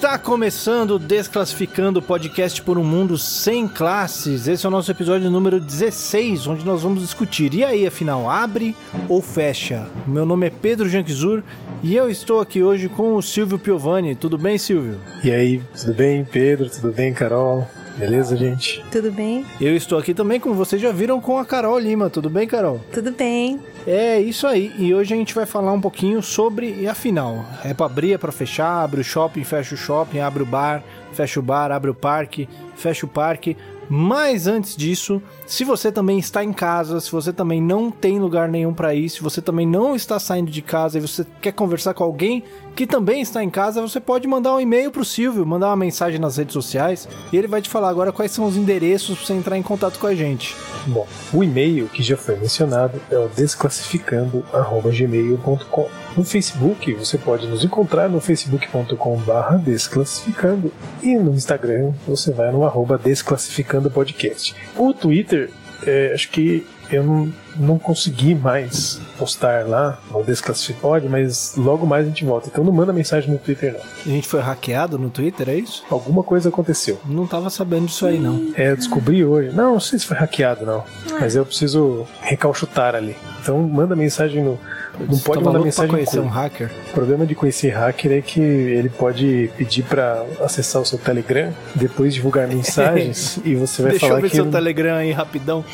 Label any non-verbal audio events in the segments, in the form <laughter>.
Está começando Desclassificando o podcast por um mundo sem classes. Esse é o nosso episódio número 16, onde nós vamos discutir. E aí, afinal, abre ou fecha? Meu nome é Pedro Janquizur e eu estou aqui hoje com o Silvio Piovani. Tudo bem, Silvio? E aí, tudo bem, Pedro? Tudo bem, Carol? Beleza, gente? Tudo bem? Eu estou aqui também, como vocês já viram, com a Carol Lima. Tudo bem, Carol? Tudo bem. É isso aí. E hoje a gente vai falar um pouquinho sobre e afinal, é para abrir, é para fechar, abre o shopping, fecha o shopping, abre o bar, fecha o bar, abre o parque, fecha o parque. Mas antes disso, se você também está em casa, se você também não tem lugar nenhum para ir, se você também não está saindo de casa e você quer conversar com alguém que também está em casa, você pode mandar um e-mail pro Silvio, mandar uma mensagem nas redes sociais e ele vai te falar agora quais são os endereços para você entrar em contato com a gente. Bom, o e-mail que já foi mencionado é o desclassificando@gmail.com. No Facebook, você pode nos encontrar no facebook.com/desclassificando e no Instagram você vai no arroba desclassificando podcast. O Twitter, é, acho que eu não, não consegui mais postar lá no Desclassificode, mas logo mais a gente volta. Então não manda mensagem no Twitter, não. A gente foi hackeado no Twitter, é isso? Alguma coisa aconteceu. Não tava sabendo disso aí, não. É, eu descobri hoje. Não, não sei se foi hackeado, não. Mas eu preciso recalchutar ali. Então manda mensagem no. Não Você pode tava mandar mensagem pra conhecer um hacker? O problema de conhecer hacker é que ele pode pedir pra acessar o seu Telegram, depois divulgar <laughs> mensagens e você vai Deixa eu falar ver que seu ele- Telegram aí rapidão.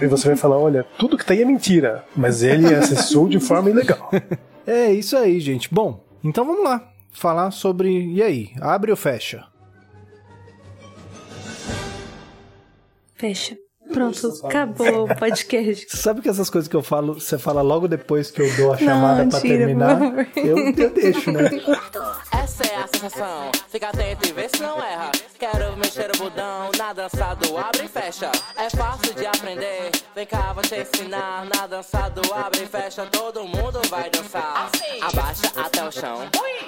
é, e você vai falar, olha, tudo que tá aí é mentira, mas ele acessou de forma ilegal. <laughs> É isso aí, gente. Bom, então vamos lá. Falar sobre. E aí? Abre ou fecha? Fecha. Pronto, acabou o podcast. Você <laughs> sabe que essas coisas que eu falo, você fala logo depois que eu dou a chamada pra tira, terminar? Eu, eu deixo, né? <laughs> Essa é a sensação, fica atento e vê se não erra. Quero mexer o botão na dança do abre e fecha. É fácil de aprender, vem cá, vou te ensinar. Na dança do abre e fecha, todo mundo vai dançar. Abaixa até o chão,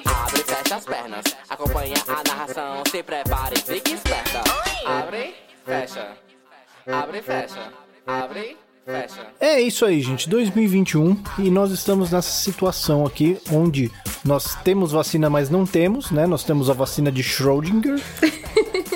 abre e fecha as pernas. Acompanha a narração, se prepare, fique esperta. Abre, fecha, abre e fecha, abre, fecha. É isso aí, gente. 2021 e nós estamos nessa situação aqui onde nós temos vacina, mas não temos, né? Nós temos a vacina de Schrödinger,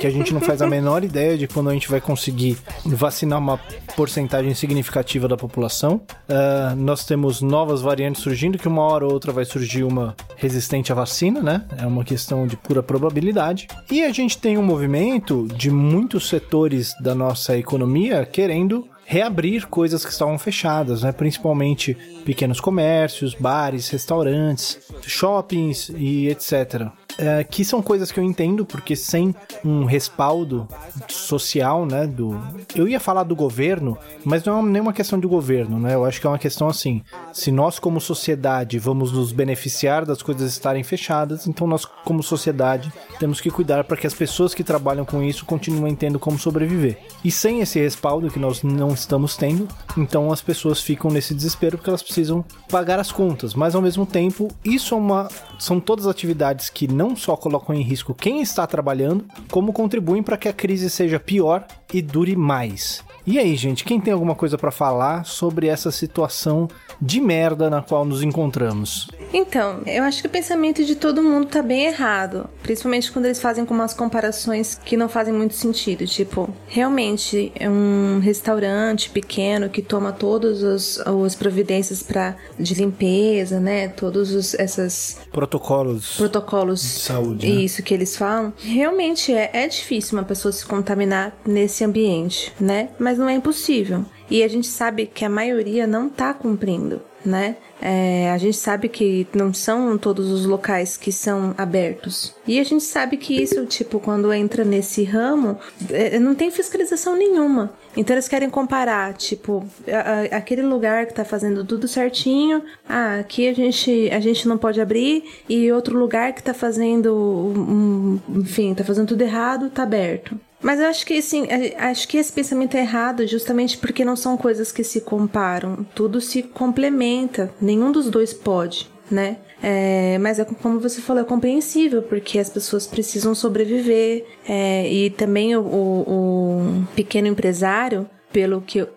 que a gente não faz a <laughs> menor ideia de quando a gente vai conseguir vacinar uma porcentagem significativa da população. Ah, nós temos novas variantes surgindo, que uma hora ou outra vai surgir uma resistente à vacina, né? É uma questão de pura probabilidade. E a gente tem um movimento de muitos setores da nossa economia querendo reabrir coisas que estavam fechadas, né? principalmente pequenos comércios, bares, restaurantes, shoppings e etc. É, que são coisas que eu entendo, porque sem um respaldo social, né, do... Eu ia falar do governo, mas não é nenhuma questão de governo, né? Eu acho que é uma questão assim, se nós como sociedade vamos nos beneficiar das coisas estarem fechadas, então nós como sociedade temos que cuidar para que as pessoas que trabalham com isso continuem tendo como sobreviver. E sem esse respaldo que nós não estamos tendo, então as pessoas ficam nesse desespero porque elas precisam pagar as contas, mas ao mesmo tempo, isso é uma são todas atividades que não só colocam em risco quem está trabalhando, como contribuem para que a crise seja pior e dure mais. E aí, gente, quem tem alguma coisa para falar sobre essa situação de merda na qual nos encontramos? Então, eu acho que o pensamento de todo mundo tá bem errado. Principalmente quando eles fazem com umas comparações que não fazem muito sentido. Tipo, realmente é um restaurante pequeno que toma todas as, as providências para de limpeza, né? Todos os, essas Protocolos. protocolos De saúde, né? isso que eles falam. Realmente é, é difícil uma pessoa se contaminar nesse ambiente, né? Mas não é impossível. E a gente sabe que a maioria não tá cumprindo, né? É, a gente sabe que não são todos os locais que são abertos. E a gente sabe que isso, tipo, quando entra nesse ramo, é, não tem fiscalização nenhuma. Então eles querem comparar, tipo, a- a- aquele lugar que tá fazendo tudo certinho, ah, aqui a gente, a gente não pode abrir, e outro lugar que tá fazendo, um- enfim, tá fazendo tudo errado, tá aberto. Mas eu acho que assim, a- acho que esse pensamento é errado justamente porque não são coisas que se comparam. Tudo se complementa. Nenhum dos dois pode, né? É, mas é como você falou, é compreensível, porque as pessoas precisam sobreviver. é, e também o, o- o pequeno empresário pelo que eu,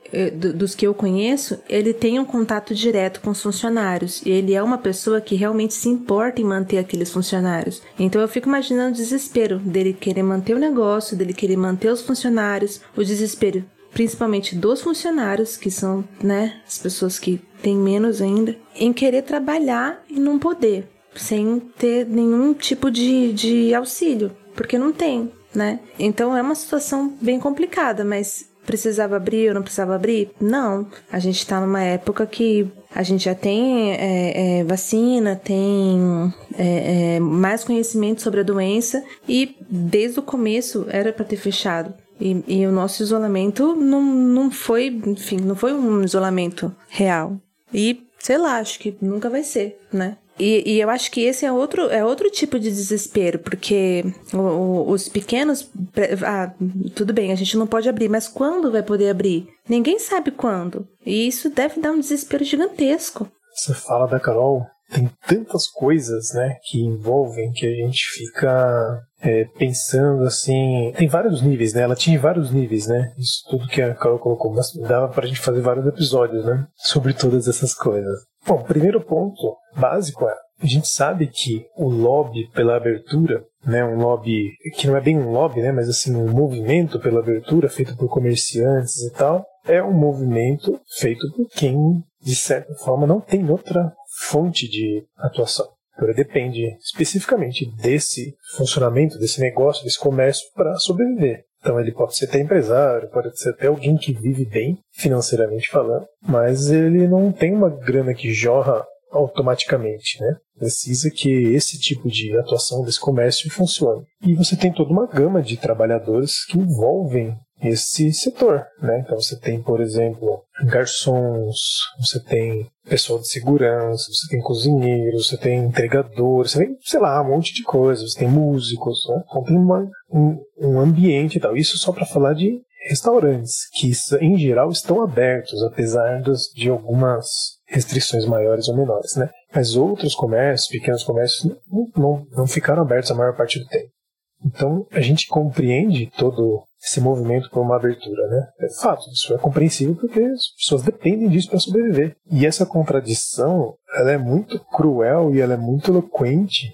dos que eu conheço, ele tem um contato direto com os funcionários. E ele é uma pessoa que realmente se importa em manter aqueles funcionários. Então eu fico imaginando o desespero dele querer manter o negócio, dele querer manter os funcionários, o desespero principalmente dos funcionários, que são, né, as pessoas que têm menos ainda, em querer trabalhar e não poder, sem ter nenhum tipo de, de auxílio, porque não tem, né? Então é uma situação bem complicada, mas precisava abrir ou não precisava abrir? Não. A gente está numa época que a gente já tem é, é, vacina, tem é, é, mais conhecimento sobre a doença e desde o começo era para ter fechado. E, e, o nosso isolamento não, não foi, enfim, não foi um isolamento real. E sei lá, acho que nunca vai ser, né? E, e, eu acho que esse é outro, é outro tipo de desespero, porque o, o, os pequenos. Ah, tudo bem, a gente não pode abrir, mas quando vai poder abrir? Ninguém sabe quando. E isso deve dar um desespero gigantesco. Você fala da Carol, tem tantas coisas, né, que envolvem que a gente fica é, pensando assim. Tem vários níveis, né? Ela tinha vários níveis, né? Isso tudo que a Carol colocou. Mas dava pra gente fazer vários episódios, né? Sobre todas essas coisas. Bom, primeiro ponto básico é: a gente sabe que o lobby pela abertura, né, um lobby que não é bem um lobby, né, mas assim um movimento pela abertura feito por comerciantes e tal, é um movimento feito por quem de certa forma não tem outra fonte de atuação. Então, depende especificamente desse funcionamento, desse negócio, desse comércio para sobreviver. Então ele pode ser até empresário, pode ser até alguém que vive bem financeiramente falando, mas ele não tem uma grana que jorra automaticamente, né? Precisa que esse tipo de atuação desse comércio funcione. E você tem toda uma gama de trabalhadores que envolvem esse setor, né? Então você tem, por exemplo, garçons, você tem pessoal de segurança, você tem cozinheiros, você tem entregadores, você tem, sei lá, um monte de coisas, você tem músicos, né? Então tem uma, um, um ambiente e tal. Isso só para falar de restaurantes, que em geral estão abertos, apesar de algumas restrições maiores ou menores, né? Mas outros comércios, pequenos comércios, não, não, não ficaram abertos a maior parte do tempo. Então a gente compreende todo esse movimento por uma abertura, né? É fato, isso é compreensível porque as pessoas dependem disso para sobreviver. E essa contradição, ela é muito cruel e ela é muito eloquente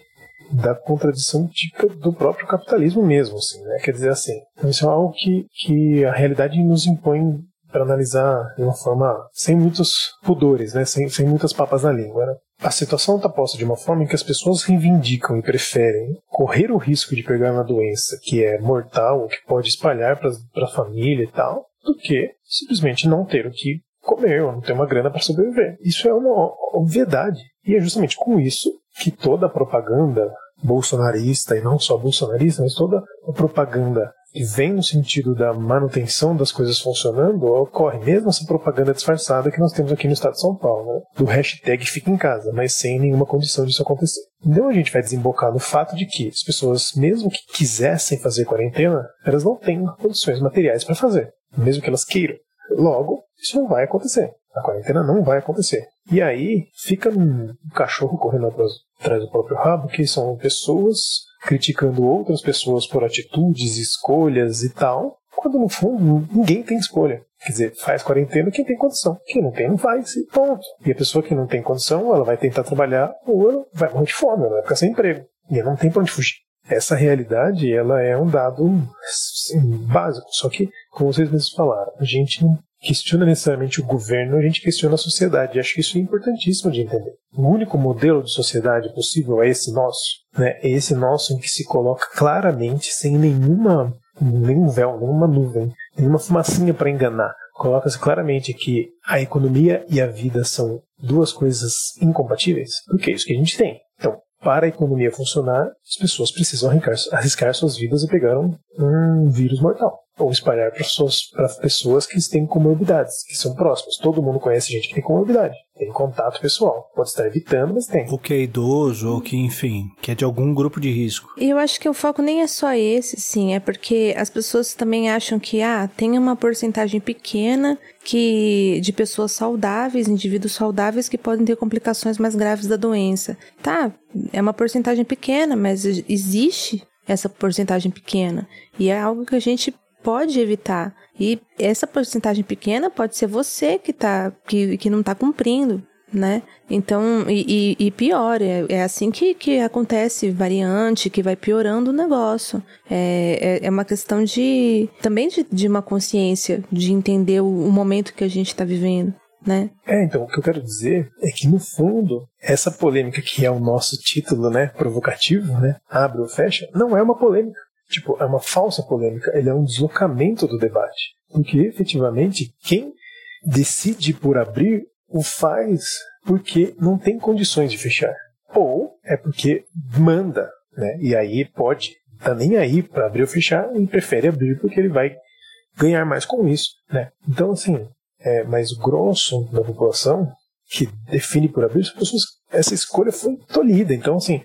da contradição típica do próprio capitalismo mesmo, assim, né? Quer dizer assim, isso é algo que, que a realidade nos impõe para analisar de uma forma sem muitos pudores, né? Sem, sem muitas papas na língua, né? A situação está posta de uma forma em que as pessoas reivindicam e preferem correr o risco de pegar uma doença que é mortal, que pode espalhar para a família e tal, do que simplesmente não ter o que comer ou não ter uma grana para sobreviver. Isso é uma obviedade. E é justamente com isso que toda a propaganda bolsonarista, e não só bolsonarista, mas toda a propaganda que vem no sentido da manutenção das coisas funcionando, ocorre mesmo essa propaganda disfarçada que nós temos aqui no estado de São Paulo, né? do hashtag fica em casa, mas sem nenhuma condição disso acontecer. Então a gente vai desembocar no fato de que as pessoas, mesmo que quisessem fazer quarentena, elas não têm condições materiais para fazer, mesmo que elas queiram. Logo, isso não vai acontecer. A quarentena não vai acontecer. E aí fica um cachorro correndo atrás do próprio rabo, que são pessoas criticando outras pessoas por atitudes, escolhas e tal, quando no fundo ninguém tem escolha. Quer dizer, faz quarentena quem tem condição. Quem não tem, não faz, e ponto. E a pessoa que não tem condição, ela vai tentar trabalhar ou ela vai morrer de fome, ela vai ficar sem emprego. E ela não tem pra onde fugir. Essa realidade, ela é um dado assim, básico. Só que, como vocês mesmos falaram, a gente não questiona necessariamente o governo, a gente questiona a sociedade. E acho que isso é importantíssimo de entender. O único modelo de sociedade possível é esse nosso. Né? É esse nosso em que se coloca claramente, sem nenhuma, nenhum véu, nenhuma nuvem, nenhuma fumacinha para enganar. Coloca-se claramente que a economia e a vida são duas coisas incompatíveis, porque é isso que a gente tem. Então, para a economia funcionar, as pessoas precisam arriscar, arriscar suas vidas e pegar um, um vírus mortal ou espalhar para pessoas, pessoas que têm comorbidades, que são próximas. Todo mundo conhece gente que tem comorbidade, tem contato pessoal. Pode estar evitando, mas tem. Ou que é idoso, ou que, enfim, que é de algum grupo de risco. E eu acho que o foco nem é só esse, sim, é porque as pessoas também acham que, ah, tem uma porcentagem pequena que de pessoas saudáveis, indivíduos saudáveis que podem ter complicações mais graves da doença. Tá, é uma porcentagem pequena, mas existe essa porcentagem pequena. E é algo que a gente pode evitar. E essa porcentagem pequena pode ser você que, tá, que, que não está cumprindo, né? Então, e, e, e pior, é, é, assim que, que acontece variante, que vai piorando o negócio. É, é, é uma questão de também de, de uma consciência, de entender o, o momento que a gente está vivendo. Né? É, então, o que eu quero dizer é que, no fundo, essa polêmica que é o nosso título, né, provocativo, né, abre ou fecha, não é uma polêmica. Tipo, é uma falsa polêmica, ele é um deslocamento do debate. Porque, efetivamente, quem decide por abrir o faz porque não tem condições de fechar. Ou é porque manda, né? E aí pode, tá nem aí para abrir ou fechar e prefere abrir porque ele vai ganhar mais com isso, né? Então, assim, é, mas o grosso da população que define por abrir, pessoas, essa escolha foi tolhida. Então, assim,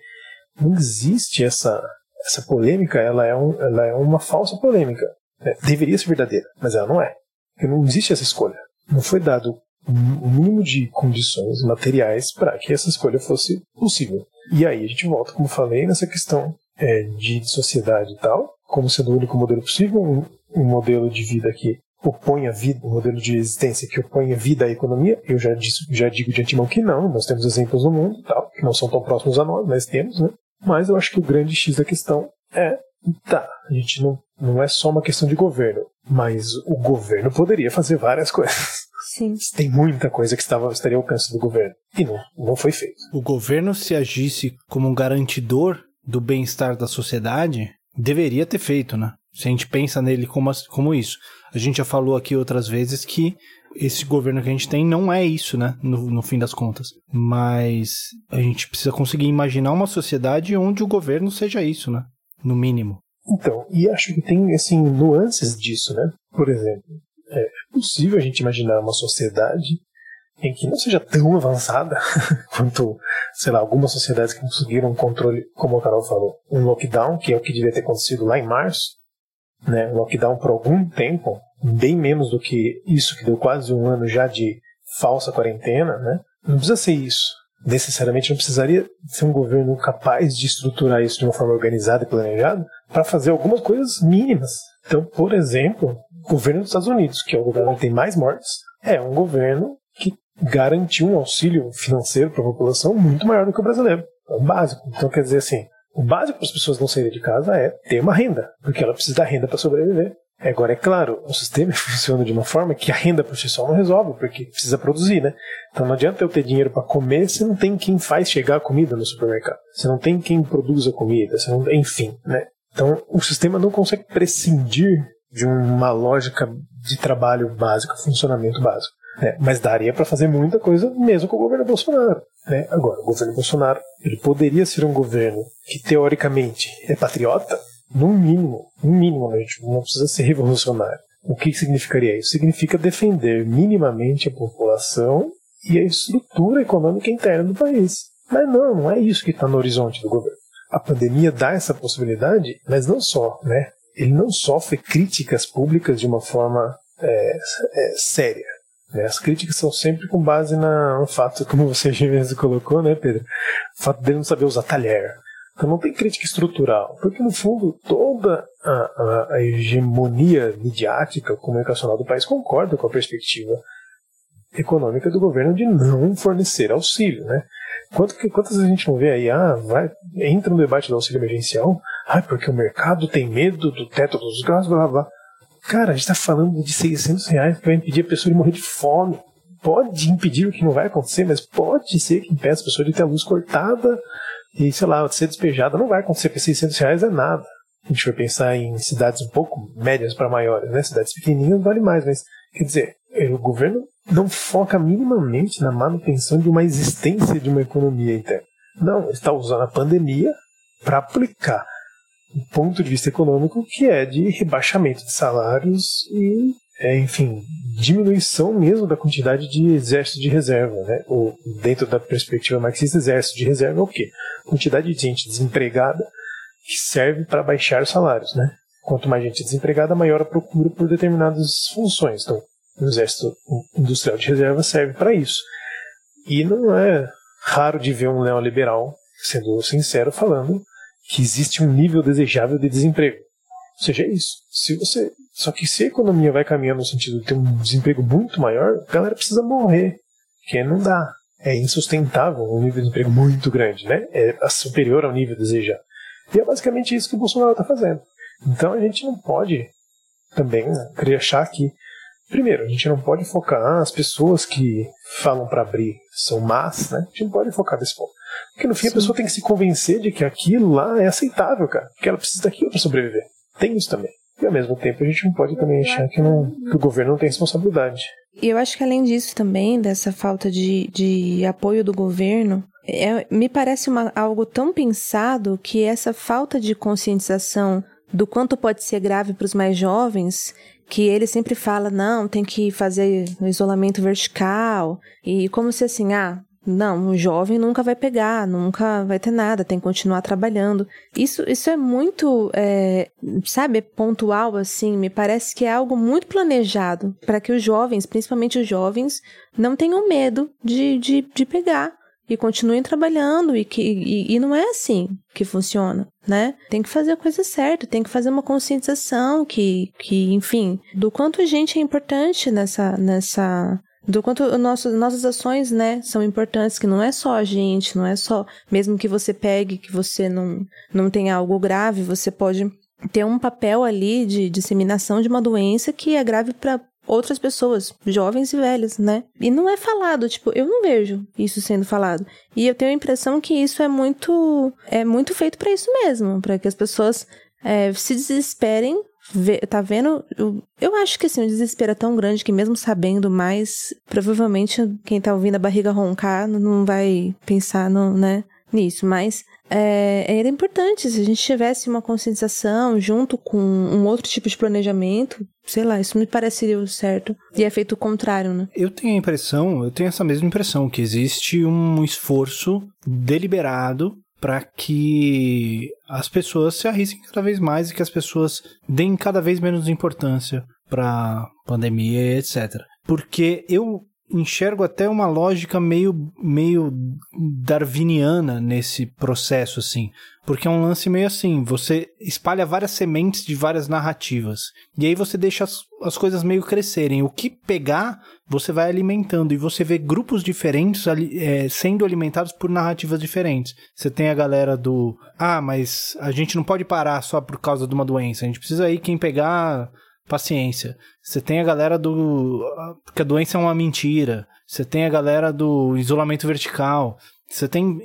não existe essa essa polêmica, ela é, um, ela é uma falsa polêmica. Né? Deveria ser verdadeira, mas ela não é. Porque não existe essa escolha. Não foi dado o mínimo de condições materiais para que essa escolha fosse possível. E aí a gente volta, como falei, nessa questão é, de sociedade e tal, como sendo o único modelo possível, um, um modelo de vida que opõe a vida, um modelo de existência que opõe a vida à economia. Eu já, disse, já digo de antemão que não, nós temos exemplos no mundo tal, que não são tão próximos a nós, mas temos, né? Mas eu acho que o grande X da questão é, tá, a gente não, não é só uma questão de governo, mas o governo poderia fazer várias coisas. Sim. <laughs> Tem muita coisa que estava, estaria ao alcance do governo. E não, não foi feito. O governo, se agisse como um garantidor do bem-estar da sociedade, deveria ter feito, né? Se a gente pensa nele como, como isso. A gente já falou aqui outras vezes que esse governo que a gente tem não é isso, né? No, no fim das contas. Mas a gente precisa conseguir imaginar uma sociedade onde o governo seja isso, né? No mínimo. Então, e acho que tem, assim, nuances disso, né? Por exemplo, é possível a gente imaginar uma sociedade em que não seja tão avançada <laughs> quanto, sei lá, algumas sociedades que conseguiram um controle, como o Carol falou, um lockdown, que é o que devia ter acontecido lá em março, né? Um lockdown por algum tempo, bem menos do que isso, que deu quase um ano já de falsa quarentena, né? Não precisa ser isso. Necessariamente não precisaria ser um governo capaz de estruturar isso de uma forma organizada e planejada para fazer algumas coisas mínimas. Então, por exemplo, o governo dos Estados Unidos, que é o governo que tem mais mortes, é um governo que garantiu um auxílio financeiro para a população muito maior do que o brasileiro. É o básico. Então, quer dizer assim, o básico para as pessoas não saírem de casa é ter uma renda, porque ela precisa da renda para sobreviver. Agora, é claro, o sistema <laughs> funciona de uma forma que a renda por si só não resolve, porque precisa produzir, né? Então não adianta eu ter dinheiro para comer se não tem quem faz chegar a comida no supermercado. Se não tem quem produz a comida, se não, enfim, né? Então o sistema não consegue prescindir de uma lógica de trabalho básico, funcionamento básico. Né? Mas daria para fazer muita coisa mesmo com o governo Bolsonaro. Né? Agora, o governo Bolsonaro ele poderia ser um governo que teoricamente é patriota, no mínimo, no mínimo, a gente não precisa ser revolucionário. O que significaria isso? Significa defender minimamente a população e a estrutura econômica interna do país. Mas não, não é isso que está no horizonte do governo. A pandemia dá essa possibilidade, mas não só, né? Ele não sofre críticas públicas de uma forma é, é, séria. Né? As críticas são sempre com base na, no fato, como você mesmo colocou, né, Pedro? O fato dele não saber usar talher. Então não tem crítica estrutural, porque no fundo toda a, a, hegemonia midiática, comunicacional do país concorda com a perspectiva econômica do governo de não fornecer auxílio, né? Quanto que, quantas vezes a gente não vê aí, ah, vai, entra no debate do auxílio emergencial, ah, porque o mercado tem medo do teto dos gastos, blá blá. Cara, a gente está falando de 600 reais que vai impedir a pessoa de morrer de fome. Pode impedir o que não vai acontecer, mas pode ser que impeça a pessoa de ter a luz cortada e, sei lá, ser despejada. Não vai acontecer, porque 600 reais é nada. A gente vai pensar em cidades um pouco médias para maiores, né? Cidades pequenininhas vale mais, mas, quer dizer, o governo não foca minimamente na manutenção de uma existência de uma economia interna. Não, está usando a pandemia para aplicar um ponto de vista econômico que é de rebaixamento de salários e, é, enfim, diminuição mesmo da quantidade de exército de reserva. Né? O, dentro da perspectiva marxista, exército de reserva é o quê? Quantidade de gente desempregada que serve para baixar os salários. Né? Quanto mais gente desempregada, maior a procura por determinadas funções. Então, o exército industrial de reserva serve para isso. E não é raro de ver um neoliberal, sendo sincero, falando que existe um nível desejável de desemprego. Ou seja, é isso. Se você, só que se a economia vai caminhando no sentido de ter um desemprego muito maior, a galera precisa morrer, porque não dá. É insustentável um nível de emprego muito grande, né? É superior ao nível desejado. E é basicamente isso que o Bolsonaro está fazendo. Então a gente não pode também né, achar que Primeiro, a gente não pode focar as pessoas que falam para abrir são más, né? A gente não pode focar nesse ponto. Porque no fim Sim. a pessoa tem que se convencer de que aquilo lá é aceitável, cara. Que ela precisa daquilo para sobreviver. Tem isso também. E ao mesmo tempo a gente não pode também achar que, não, que o governo não tem responsabilidade. E eu acho que além disso também, dessa falta de, de apoio do governo, é, me parece uma, algo tão pensado que essa falta de conscientização do quanto pode ser grave para os mais jovens que ele sempre fala, não, tem que fazer o isolamento vertical, e como se assim, ah, não, o jovem nunca vai pegar, nunca vai ter nada, tem que continuar trabalhando. Isso, isso é muito, é, sabe, pontual assim. Me parece que é algo muito planejado para que os jovens, principalmente os jovens, não tenham medo de, de, de pegar e continuem trabalhando e que e, e, não é assim que funciona, né? Tem que fazer a coisa certa, tem que fazer uma conscientização que, que enfim, do quanto a gente é importante nessa nessa do quanto nossas ações, né, são importantes, que não é só a gente, não é só mesmo que você pegue que você não não tenha algo grave, você pode ter um papel ali de disseminação de uma doença que é grave para outras pessoas, jovens e velhas, né? E não é falado, tipo, eu não vejo isso sendo falado. E eu tenho a impressão que isso é muito é muito feito para isso mesmo, para que as pessoas é, se desesperem tá vendo? Eu, eu, acho que assim, o desespero é tão grande que mesmo sabendo mais, provavelmente quem tá ouvindo a barriga roncar não vai pensar no, né, nisso. Mas é, era importante se a gente tivesse uma conscientização junto com um outro tipo de planejamento, sei lá, isso me pareceria certo. E é feito o contrário, né? Eu tenho a impressão, eu tenho essa mesma impressão, que existe um esforço deliberado para que as pessoas se arrisquem cada vez mais e que as pessoas deem cada vez menos importância para pandemia, etc. Porque eu enxergo até uma lógica meio, meio darwiniana nesse processo, assim. Porque é um lance meio assim, você espalha várias sementes de várias narrativas. E aí você deixa as, as coisas meio crescerem. O que pegar, você vai alimentando. E você vê grupos diferentes ali, é, sendo alimentados por narrativas diferentes. Você tem a galera do... Ah, mas a gente não pode parar só por causa de uma doença. A gente precisa aí quem pegar paciência. Você tem a galera do. que a doença é uma mentira. Você tem a galera do isolamento vertical. Você tem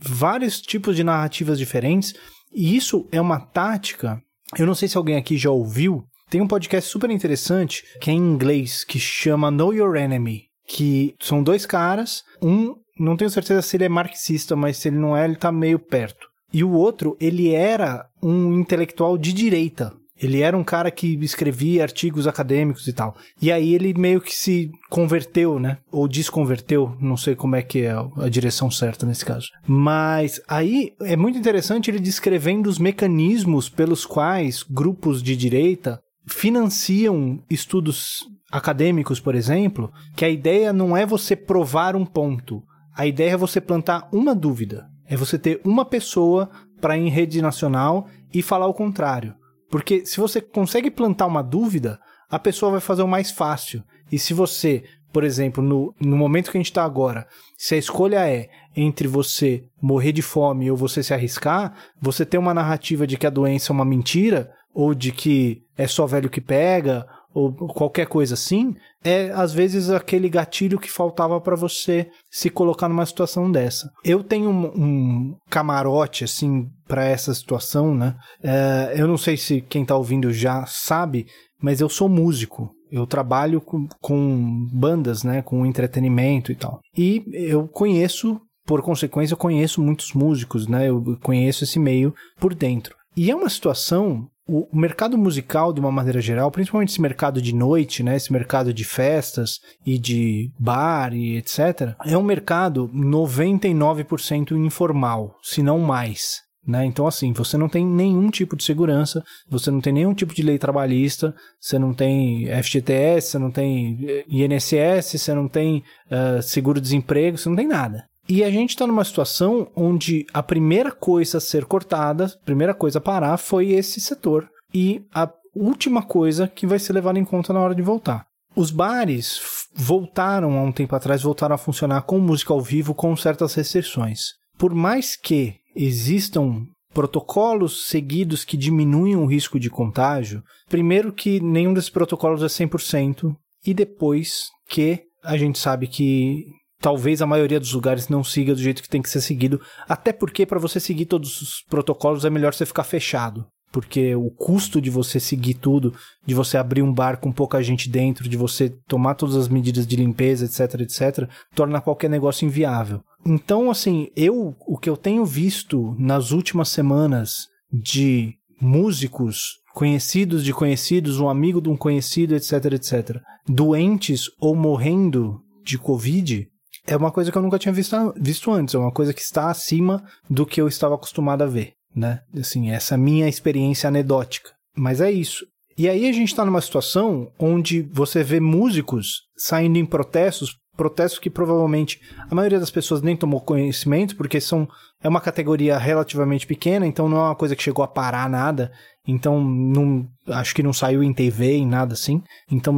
vários tipos de narrativas diferentes. E isso é uma tática. Eu não sei se alguém aqui já ouviu. Tem um podcast super interessante que é em inglês que chama Know Your Enemy. Que são dois caras. Um, não tenho certeza se ele é marxista, mas se ele não é, ele tá meio perto. E o outro, ele era um intelectual de direita. Ele era um cara que escrevia artigos acadêmicos e tal. E aí ele meio que se converteu, né? Ou desconverteu, não sei como é que é a direção certa nesse caso. Mas aí é muito interessante ele descrevendo os mecanismos pelos quais grupos de direita financiam estudos acadêmicos, por exemplo, que a ideia não é você provar um ponto. A ideia é você plantar uma dúvida. É você ter uma pessoa para ir em rede nacional e falar o contrário. Porque se você consegue plantar uma dúvida, a pessoa vai fazer o mais fácil. E se você, por exemplo, no, no momento que a gente está agora, se a escolha é entre você morrer de fome ou você se arriscar, você tem uma narrativa de que a doença é uma mentira, ou de que é só velho que pega, ou qualquer coisa assim, é às vezes aquele gatilho que faltava para você se colocar numa situação dessa. Eu tenho um, um camarote assim para essa situação, né? É, eu não sei se quem tá ouvindo já sabe, mas eu sou músico. Eu trabalho com, com bandas, né? Com entretenimento e tal. E eu conheço, por consequência, eu conheço muitos músicos, né? Eu conheço esse meio por dentro. E é uma situação o mercado musical, de uma maneira geral, principalmente esse mercado de noite, né, esse mercado de festas e de bar e etc., é um mercado 99% informal, se não mais. Né? Então, assim, você não tem nenhum tipo de segurança, você não tem nenhum tipo de lei trabalhista, você não tem FGTS, você não tem INSS, você não tem uh, seguro-desemprego, você não tem nada. E a gente está numa situação onde a primeira coisa a ser cortada, a primeira coisa a parar foi esse setor e a última coisa que vai ser levada em conta na hora de voltar. Os bares voltaram há um tempo atrás, voltaram a funcionar com música ao vivo com certas restrições. Por mais que existam protocolos seguidos que diminuem o risco de contágio, primeiro que nenhum desses protocolos é 100% e depois que a gente sabe que talvez a maioria dos lugares não siga do jeito que tem que ser seguido, até porque para você seguir todos os protocolos é melhor você ficar fechado porque o custo de você seguir tudo, de você abrir um bar com pouca gente dentro, de você tomar todas as medidas de limpeza, etc, etc, torna qualquer negócio inviável. Então, assim, eu o que eu tenho visto nas últimas semanas de músicos conhecidos de conhecidos, um amigo de um conhecido, etc, etc, doentes ou morrendo de Covid, é uma coisa que eu nunca tinha visto, visto antes, é uma coisa que está acima do que eu estava acostumado a ver né? Assim, essa minha experiência anedótica. Mas é isso. E aí a gente está numa situação onde você vê músicos saindo em protestos, protestos que provavelmente a maioria das pessoas nem tomou conhecimento, porque são é uma categoria relativamente pequena, então não é uma coisa que chegou a parar nada, então não, acho que não saiu em TV, em nada assim, então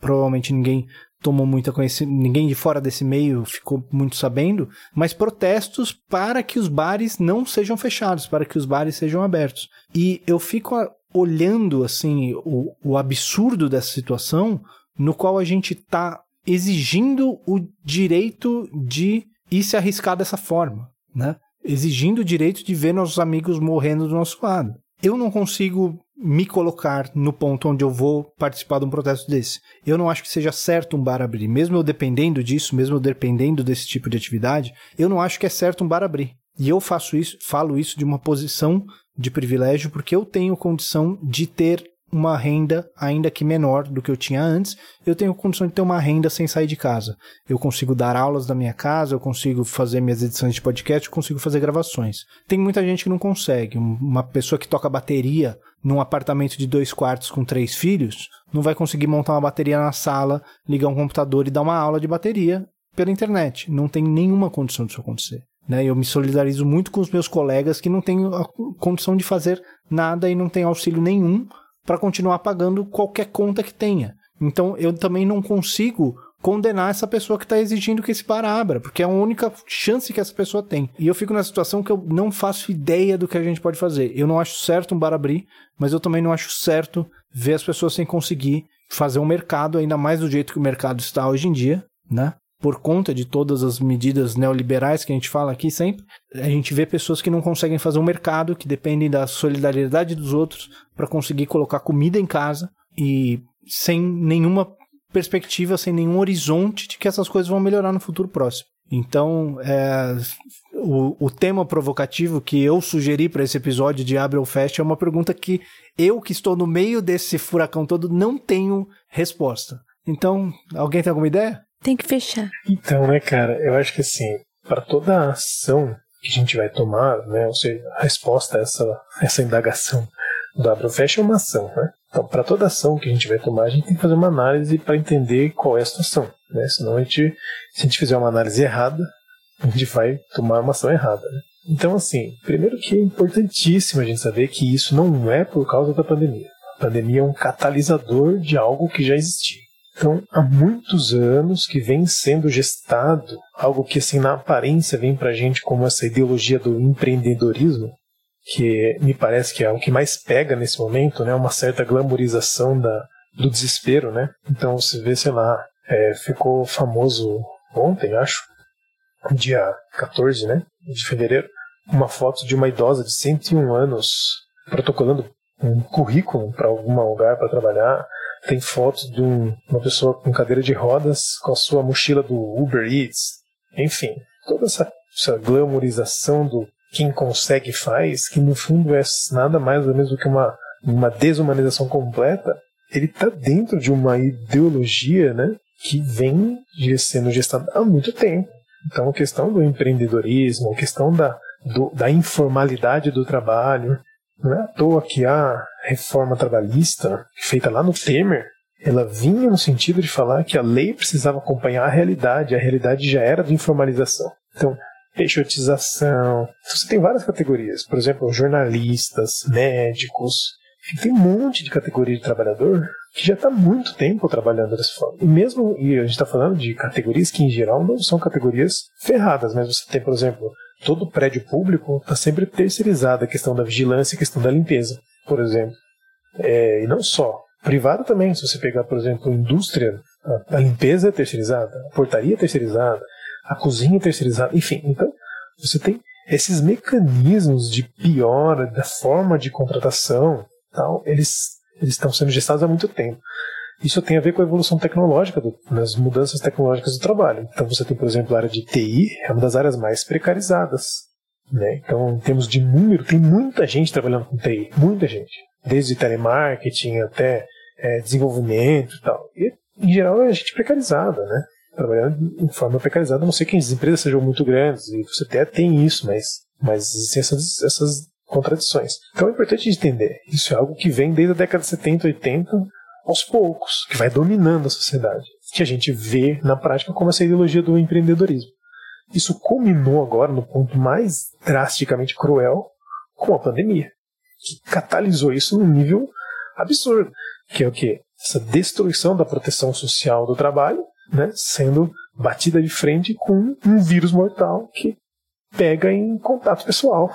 provavelmente ninguém tomou muita conhecimento, ninguém de fora desse meio ficou muito sabendo, mas protestos para que os bares não sejam fechados, para que os bares sejam abertos. E eu fico olhando assim o, o absurdo dessa situação, no qual a gente está exigindo o direito de ir se arriscar dessa forma, né? Exigindo o direito de ver nossos amigos morrendo do nosso lado. Eu não consigo me colocar no ponto onde eu vou participar de um protesto desse. Eu não acho que seja certo um bar abrir. Mesmo eu dependendo disso, mesmo eu dependendo desse tipo de atividade, eu não acho que é certo um bar abrir. E eu faço isso, falo isso de uma posição de privilégio porque eu tenho condição de ter uma renda, ainda que menor do que eu tinha antes, eu tenho condição de ter uma renda sem sair de casa. Eu consigo dar aulas da minha casa, eu consigo fazer minhas edições de podcast, eu consigo fazer gravações. Tem muita gente que não consegue. Uma pessoa que toca bateria num apartamento de dois quartos com três filhos não vai conseguir montar uma bateria na sala, ligar um computador e dar uma aula de bateria pela internet. Não tem nenhuma condição disso acontecer. Né? Eu me solidarizo muito com os meus colegas que não têm a condição de fazer nada e não têm auxílio nenhum para continuar pagando qualquer conta que tenha. Então eu também não consigo condenar essa pessoa que está exigindo que esse bar abra, porque é a única chance que essa pessoa tem. E eu fico nessa situação que eu não faço ideia do que a gente pode fazer. Eu não acho certo um bar abrir, mas eu também não acho certo ver as pessoas sem conseguir fazer um mercado, ainda mais do jeito que o mercado está hoje em dia, né? Por conta de todas as medidas neoliberais que a gente fala aqui sempre, a gente vê pessoas que não conseguem fazer um mercado, que dependem da solidariedade dos outros para conseguir colocar comida em casa e sem nenhuma perspectiva, sem nenhum horizonte de que essas coisas vão melhorar no futuro próximo. Então, é, o, o, tema provocativo que eu sugeri para esse episódio de Abre ou Fecha é uma pergunta que eu, que estou no meio desse furacão todo, não tenho resposta. Então, alguém tem alguma ideia? Tem que fechar. Então, né, cara, eu acho que assim, para toda ação que a gente vai tomar, né, ou seja, a resposta a essa, essa indagação do Abra Fecha é uma ação, né? Então, para toda ação que a gente vai tomar, a gente tem que fazer uma análise para entender qual é a situação, né? Senão a gente, se a gente fizer uma análise errada, a gente vai tomar uma ação errada, né? Então, assim, primeiro que é importantíssimo a gente saber que isso não é por causa da pandemia. A pandemia é um catalisador de algo que já existia. Então, há muitos anos que vem sendo gestado algo que, assim, na aparência vem para a gente como essa ideologia do empreendedorismo, que me parece que é o que mais pega nesse momento, né? Uma certa glamorização da, do desespero, né? Então, você vê, sei lá, é, ficou famoso ontem, acho, dia 14, né? De fevereiro, uma foto de uma idosa de 101 anos protocolando um currículo para algum lugar para trabalhar tem fotos de um, uma pessoa com cadeira de rodas com a sua mochila do Uber Eats. Enfim, toda essa, essa glamorização do quem consegue faz, que no fundo é nada mais ou menos do que uma, uma desumanização completa, ele está dentro de uma ideologia né, que vem sendo gestada há muito tempo. Então, a questão do empreendedorismo, a questão da, do, da informalidade do trabalho, não é à toa que a reforma trabalhista, feita lá no Temer, ela vinha no sentido de falar que a lei precisava acompanhar a realidade, a realidade já era de informalização. Então, peixotização. Então, você tem várias categorias, por exemplo, jornalistas, médicos, Tem um monte de categoria de trabalhador que já está muito tempo trabalhando dessa forma. E mesmo, e a gente está falando de categorias que em geral não são categorias ferradas, mas você tem, por exemplo, todo prédio público está sempre terceirizado a questão da vigilância e a questão da limpeza, por exemplo. É, e não só. Privado também, se você pegar, por exemplo, indústria, a, a limpeza é terceirizada, a portaria é terceirizada, a cozinha é terceirizada, enfim. Então, você tem esses mecanismos de piora da forma de contratação, tal, eles, eles estão sendo gestados há muito tempo. Isso tem a ver com a evolução tecnológica, do, nas mudanças tecnológicas do trabalho. Então você tem, por exemplo, a área de TI, é uma das áreas mais precarizadas. Né? Então, em termos de número, tem muita gente trabalhando com TI, muita gente. Desde telemarketing até é, desenvolvimento e tal. E, em geral, é gente precarizada, né? Trabalhando em forma precarizada, a não sei que as empresas sejam muito grandes, e você até tem isso, mas, mas existem essas, essas contradições. Então é importante entender, isso é algo que vem desde a década de 70, 80, aos poucos, que vai dominando a sociedade, que a gente vê na prática como essa ideologia do empreendedorismo. Isso culminou agora no ponto mais drasticamente cruel com a pandemia, que catalisou isso num nível absurdo, que é o que essa destruição da proteção social do trabalho, né, sendo batida de frente com um vírus mortal que pega em contato pessoal,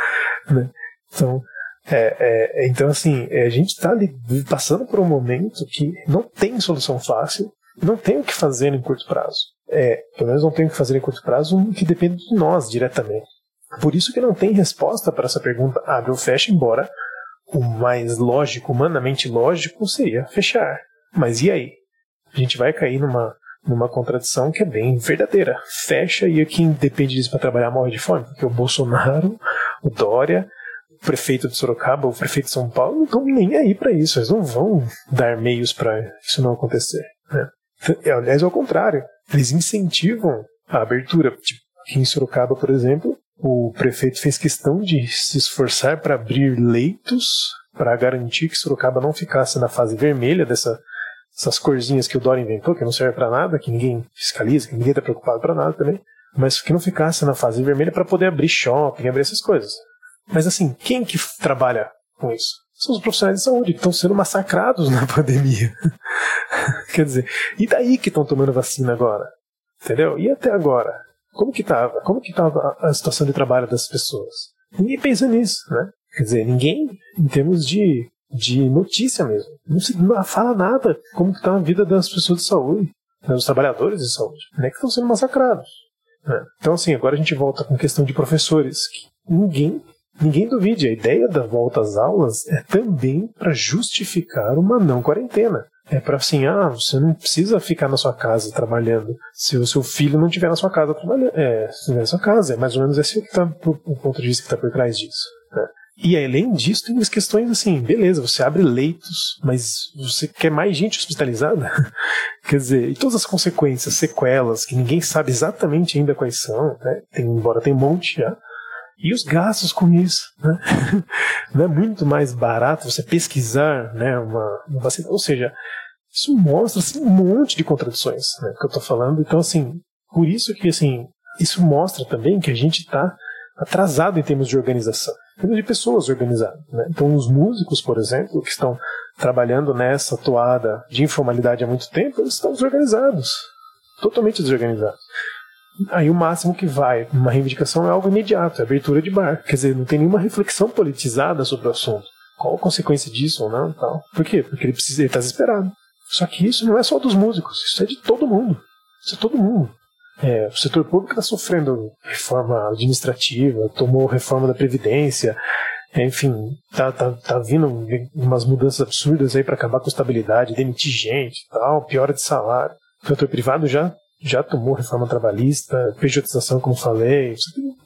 <laughs> né? Então, é, é, então, assim, é, a gente está passando por um momento que não tem solução fácil, não tem o que fazer em curto prazo. É, pelo menos não tem o que fazer em curto prazo que depende de nós diretamente. Por isso que não tem resposta para essa pergunta abre ou fecha, embora o mais lógico, humanamente lógico, seria fechar. Mas e aí? A gente vai cair numa, numa contradição que é bem verdadeira. Fecha e quem depende disso para trabalhar morre de fome, porque o Bolsonaro, o Dória, prefeito de Sorocaba, o prefeito de São Paulo, não estão nem aí para isso. Eles não vão dar meios para isso não acontecer. Né? É, aliás, ao contrário, eles incentivam a abertura. Tipo, aqui em Sorocaba, por exemplo, o prefeito fez questão de se esforçar para abrir leitos para garantir que Sorocaba não ficasse na fase vermelha dessa essas corzinhas que o Dória inventou, que não serve para nada, que ninguém fiscaliza, que ninguém está preocupado para nada também, mas que não ficasse na fase vermelha para poder abrir shopping, abrir essas coisas. Mas assim, quem que trabalha com isso? São os profissionais de saúde que estão sendo massacrados <laughs> na pandemia. Quer dizer, e daí que estão tomando vacina agora? Entendeu? E até agora? Como que estava? Como que estava a situação de trabalho das pessoas? Ninguém pensa nisso, né? Quer dizer, ninguém, em termos de, de notícia mesmo, não, se, não fala nada como que está a vida das pessoas de saúde, né, dos trabalhadores de saúde, né, que estão sendo massacrados. Né? Então, assim, agora a gente volta com questão de professores, que ninguém Ninguém duvide, a ideia da volta às aulas é também para justificar uma não quarentena. É para assim, ah, você não precisa ficar na sua casa trabalhando se o seu filho não estiver na sua casa trabalhando. É, se na sua casa, é mais ou menos esse que tá, o ponto de vista que está por trás disso. Né? E além disso, tem as questões assim, beleza, você abre leitos, mas você quer mais gente hospitalizada? <laughs> Quer dizer, e todas as consequências, sequelas, que ninguém sabe exatamente ainda quais são, né? tem, embora tenha um monte já. E os gastos com isso, né? <laughs> Não é muito mais barato você pesquisar, né, uma, uma vacina. Ou seja, isso mostra assim, um monte de contradições, né, que eu estou falando. Então, assim, por isso que, assim, isso mostra também que a gente está atrasado em termos de organização, em termos de pessoas organizadas. Né? Então, os músicos, por exemplo, que estão trabalhando nessa toada de informalidade há muito tempo, eles estão desorganizados, totalmente desorganizados. Aí o máximo que vai uma reivindicação é algo imediato, é abertura de bar. Quer dizer, não tem nenhuma reflexão politizada sobre o assunto. Qual a consequência disso ou não tal. Por quê? Porque ele precisa, ele está desesperado. Só que isso não é só dos músicos, isso é de todo mundo. Isso é todo mundo. É, o setor público está sofrendo reforma administrativa, tomou reforma da Previdência, enfim, tá, tá, tá vindo umas mudanças absurdas aí para acabar com a estabilidade, demitir gente tal, piora de salário. O setor privado já já tomou reforma trabalhista, pejotização, como falei.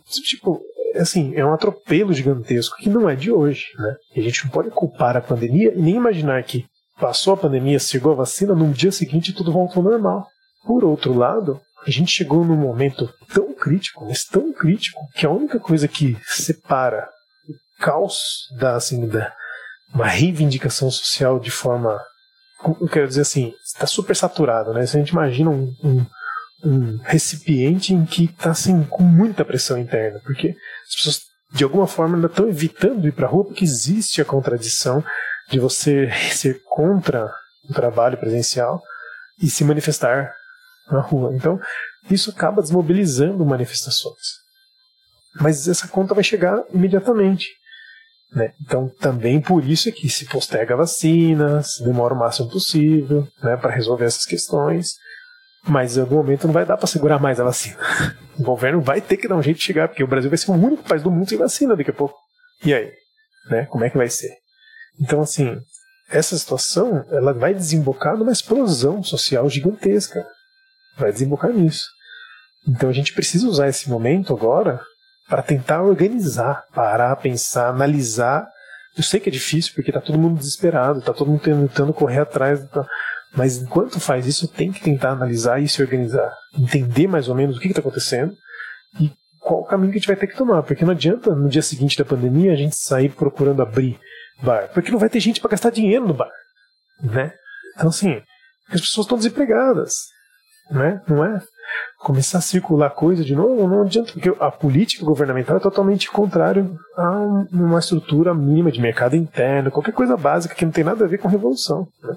Tipo, assim, é um atropelo gigantesco que não é de hoje, né? E a gente não pode culpar a pandemia e nem imaginar que passou a pandemia, chegou a vacina, no dia seguinte tudo voltou ao normal. Por outro lado, a gente chegou num momento tão crítico, mas tão crítico, que a única coisa que separa o caos da, assim, da uma reivindicação social de forma eu quero dizer assim, está super saturado, né? Se a gente imagina um, um, um recipiente em que está assim, com muita pressão interna, porque as pessoas de alguma forma ainda estão evitando ir para a rua porque existe a contradição de você ser contra o trabalho presencial e se manifestar na rua. Então, isso acaba desmobilizando manifestações. Mas essa conta vai chegar imediatamente. Né? Então, também por isso é que se posterga a vacina, se demora o máximo possível né, para resolver essas questões. Mas em algum momento não vai dar para segurar mais a vacina. O governo vai ter que dar um jeito de chegar, porque o Brasil vai ser o único país do mundo sem vacina daqui a pouco. E aí? Né? Como é que vai ser? Então, assim, essa situação ela vai desembocar numa explosão social gigantesca. Vai desembocar nisso. Então a gente precisa usar esse momento agora para tentar organizar, parar, pensar, analisar. Eu sei que é difícil porque está todo mundo desesperado, está todo mundo tentando correr atrás. Mas enquanto faz isso, tem que tentar analisar e se organizar, entender mais ou menos o que está acontecendo e qual o caminho que a gente vai ter que tomar. Porque não adianta no dia seguinte da pandemia a gente sair procurando abrir bar, porque não vai ter gente para gastar dinheiro no bar, né? Então assim, as pessoas estão desempregadas, né? Não é? começar a circular coisa de novo, não adianta, porque a política governamental é totalmente contrário a uma estrutura mínima de mercado interno, qualquer coisa básica que não tem nada a ver com revolução. Né?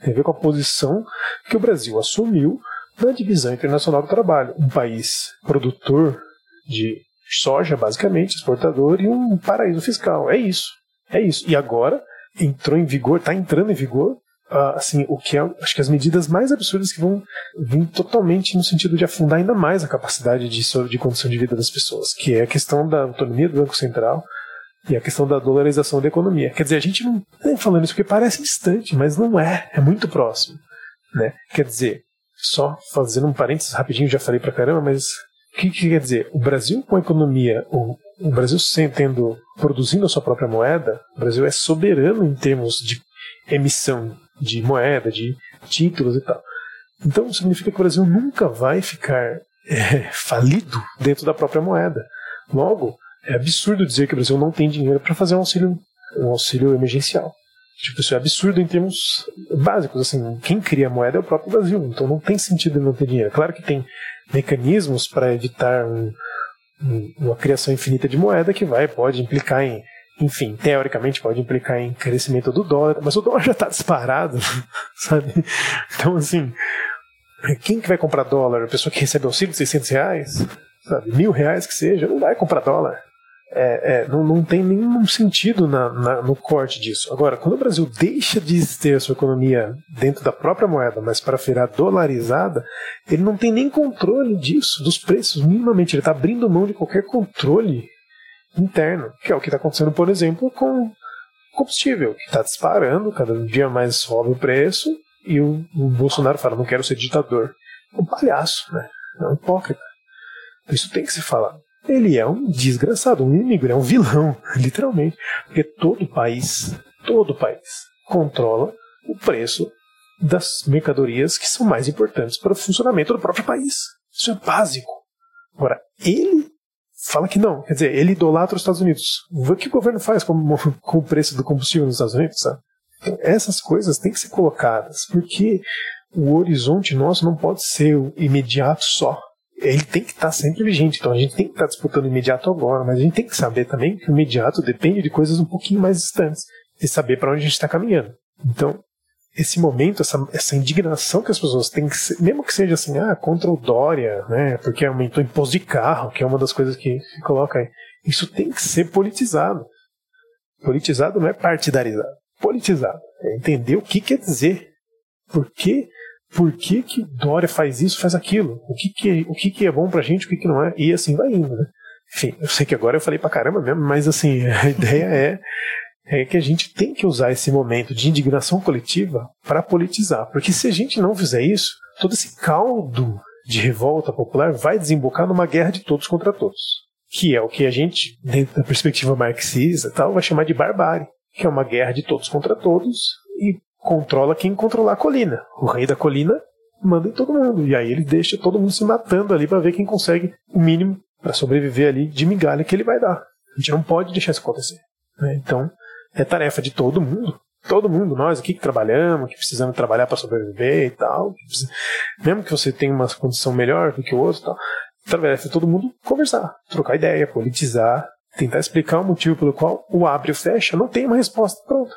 Tem a ver com a posição que o Brasil assumiu na divisão internacional do trabalho. Um país produtor de soja, basicamente, exportador, e um paraíso fiscal. É isso. É isso. E agora entrou em vigor, está entrando em vigor uh, assim, o que é, acho que as medidas mais absurdas que vão vir totalmente no sentido de afundar ainda mais a capacidade de, de condição de vida das pessoas, que é a questão da autonomia do Banco Central e a questão da dolarização da economia. Quer dizer, a gente não está falando isso porque parece distante, mas não é, é muito próximo. Né? Quer dizer, só fazendo um parênteses rapidinho, já falei pra caramba, mas o que, que quer dizer? O Brasil com a economia, o, o Brasil tendo, produzindo a sua própria moeda, o Brasil é soberano em termos de emissão de moeda, de títulos e tal. Então significa que o Brasil nunca vai ficar é, falido dentro da própria moeda. Logo, é absurdo dizer que o Brasil não tem dinheiro para fazer um auxílio, um auxílio emergencial. Tipo, isso é absurdo em termos básicos. Assim, quem cria a moeda é o próprio Brasil, então não tem sentido não ter dinheiro. Claro que tem mecanismos para evitar um, um, uma criação infinita de moeda que vai pode implicar em enfim, teoricamente pode implicar em crescimento do dólar, mas o dólar já está disparado, <laughs> sabe? Então, assim, quem que vai comprar dólar? A pessoa que recebe auxílio de 600 reais, sabe? Mil reais que seja, não vai comprar dólar. É, é, não, não tem nenhum sentido na, na, no corte disso. Agora, quando o Brasil deixa de ter a sua economia dentro da própria moeda, mas para virar dolarizada, ele não tem nem controle disso, dos preços, minimamente. Ele está abrindo mão de qualquer controle interno, que é o que está acontecendo, por exemplo, com combustível, que está disparando, cada dia mais sobe o preço, e o, o Bolsonaro fala, não quero ser ditador. Um palhaço, né? É um hipócrita. Isso tem que se falar. Ele é um desgraçado, um inimigo, ele é um vilão, <laughs> literalmente. Porque todo país, todo país, controla o preço das mercadorias que são mais importantes para o funcionamento do próprio país. Isso é básico. Agora, ele fala que não. Quer dizer, ele idolatra os Estados Unidos. O que o governo faz com, <laughs> com o preço do combustível nos Estados Unidos? Sabe? Então, essas coisas têm que ser colocadas, porque o horizonte nosso não pode ser imediato só. Ele tem que estar sempre vigente. Então a gente tem que estar disputando o imediato agora, mas a gente tem que saber também que o imediato depende de coisas um pouquinho mais distantes e saber para onde a gente está caminhando. Então, esse momento, essa, essa indignação que as pessoas têm, que ser, mesmo que seja assim, ah, contra o Dória, né, porque aumentou o imposto de carro, que é uma das coisas que se coloca aí, isso tem que ser politizado. Politizado não é partidarizado, politizado. É entender o que quer dizer. Por que, por que, que Dória faz isso, faz aquilo? O que, que, o que, que é bom pra gente, o que, que não é? E assim vai indo, né? Enfim, eu sei que agora eu falei pra caramba mesmo, mas assim, <laughs> a ideia é é que a gente tem que usar esse momento de indignação coletiva para politizar. Porque se a gente não fizer isso, todo esse caldo de revolta popular vai desembocar numa guerra de todos contra todos. Que é o que a gente, dentro da perspectiva marxista tal, vai chamar de barbárie. Que é uma guerra de todos contra todos e controla quem controlar a colina. O rei da colina manda em todo mundo. E aí ele deixa todo mundo se matando ali para ver quem consegue o mínimo para sobreviver ali de migalha que ele vai dar. A gente não pode deixar isso acontecer. Né? Então, é tarefa de todo mundo. Todo mundo, nós aqui que trabalhamos, que precisamos trabalhar para sobreviver e tal. Mesmo que você tenha uma condição melhor do que o outro, tal, tarefa de todo mundo conversar, trocar ideia, politizar, tentar explicar o motivo pelo qual o abre e o fecha não tem uma resposta pronta.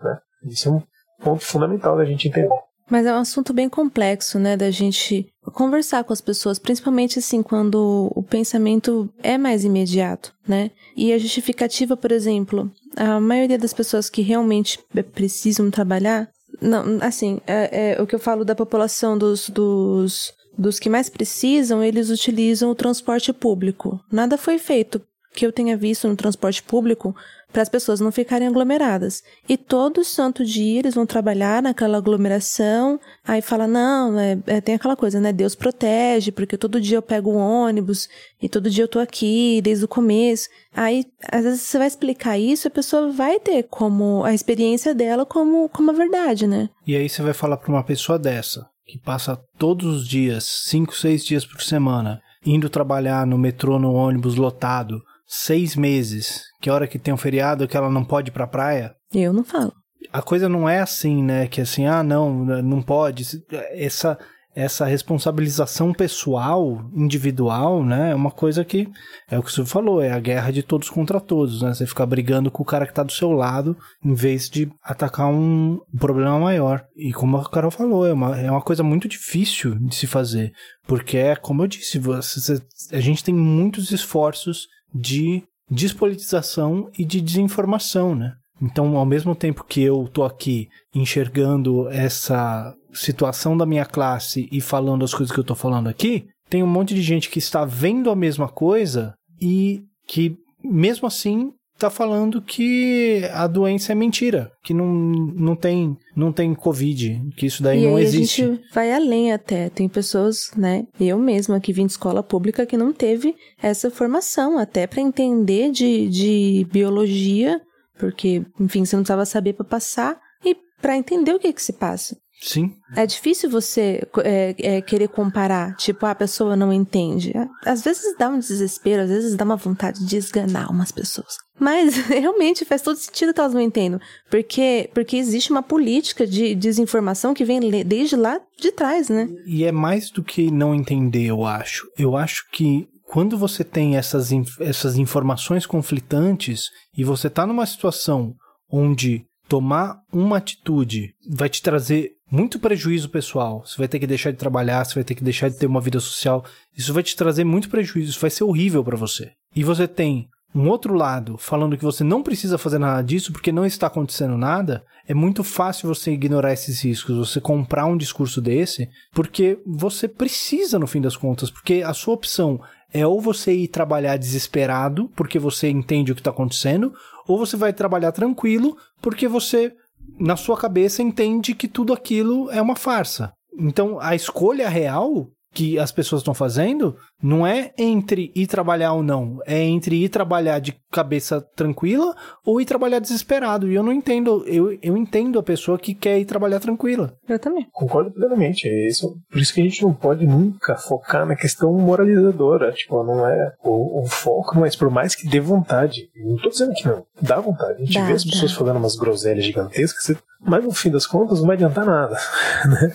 Né? Isso é um ponto fundamental da gente entender. Mas é um assunto bem complexo, né, da gente conversar com as pessoas, principalmente assim quando o pensamento é mais imediato, né? E a justificativa, por exemplo, a maioria das pessoas que realmente precisam trabalhar, não, assim, é, é o que eu falo da população dos, dos dos que mais precisam, eles utilizam o transporte público. Nada foi feito que eu tenha visto no transporte público para as pessoas não ficarem aglomeradas. E todo santo dia eles vão trabalhar naquela aglomeração, aí fala, não, é, é, tem aquela coisa, né? Deus protege, porque todo dia eu pego o ônibus e todo dia eu tô aqui desde o começo. Aí, às vezes você vai explicar isso, a pessoa vai ter como a experiência dela como, como a verdade, né? E aí você vai falar para uma pessoa dessa, que passa todos os dias, cinco, seis dias por semana, indo trabalhar no metrô, no ônibus lotado, seis meses, que a hora que tem um feriado que ela não pode ir pra praia. Eu não falo. A coisa não é assim, né? Que assim, ah, não, não pode. Essa, essa responsabilização pessoal, individual, né? É uma coisa que é o que você falou, é a guerra de todos contra todos, né? Você ficar brigando com o cara que tá do seu lado, em vez de atacar um problema maior. E como a Carol falou, é uma, é uma coisa muito difícil de se fazer, porque é, como eu disse, você, a gente tem muitos esforços de despolitização e de desinformação, né? Então, ao mesmo tempo que eu tô aqui enxergando essa situação da minha classe e falando as coisas que eu tô falando aqui, tem um monte de gente que está vendo a mesma coisa e que, mesmo assim, está falando que a doença é mentira, que não, não, tem, não tem Covid, que isso daí e não aí existe. A gente vai além até. Tem pessoas, né? Eu mesma que vim de escola pública que não teve essa formação, até para entender de, de biologia porque, enfim, você não precisava saber para passar e para entender o que que se passa. Sim. É difícil você é, é, querer comparar, tipo, a pessoa não entende. Às vezes dá um desespero, às vezes dá uma vontade de esganar umas pessoas. Mas <laughs> realmente faz todo sentido que elas não entendam. Porque, porque existe uma política de desinformação que vem desde lá de trás, né? E é mais do que não entender, eu acho. Eu acho que quando você tem essas, essas informações conflitantes e você está numa situação onde tomar uma atitude vai te trazer muito prejuízo pessoal, você vai ter que deixar de trabalhar, você vai ter que deixar de ter uma vida social, isso vai te trazer muito prejuízo, isso vai ser horrível para você. E você tem um outro lado falando que você não precisa fazer nada disso porque não está acontecendo nada, é muito fácil você ignorar esses riscos, você comprar um discurso desse, porque você precisa no fim das contas, porque a sua opção é ou você ir trabalhar desesperado porque você entende o que está acontecendo, ou você vai trabalhar tranquilo porque você, na sua cabeça, entende que tudo aquilo é uma farsa. Então, a escolha real que as pessoas estão fazendo não é entre ir trabalhar ou não, é entre ir trabalhar de cabeça tranquila ou ir trabalhar desesperado. E eu não entendo, eu, eu entendo a pessoa que quer ir trabalhar tranquila. Eu também. Concordo plenamente. É isso, por isso que a gente não pode nunca focar na questão moralizadora. Tipo, não é o, o foco, mas por mais que dê vontade. Não tô dizendo que não, dá vontade. A gente Dá, vê as dá. pessoas falando umas groselhas gigantescas, mas no fim das contas não vai adiantar nada. <laughs> né?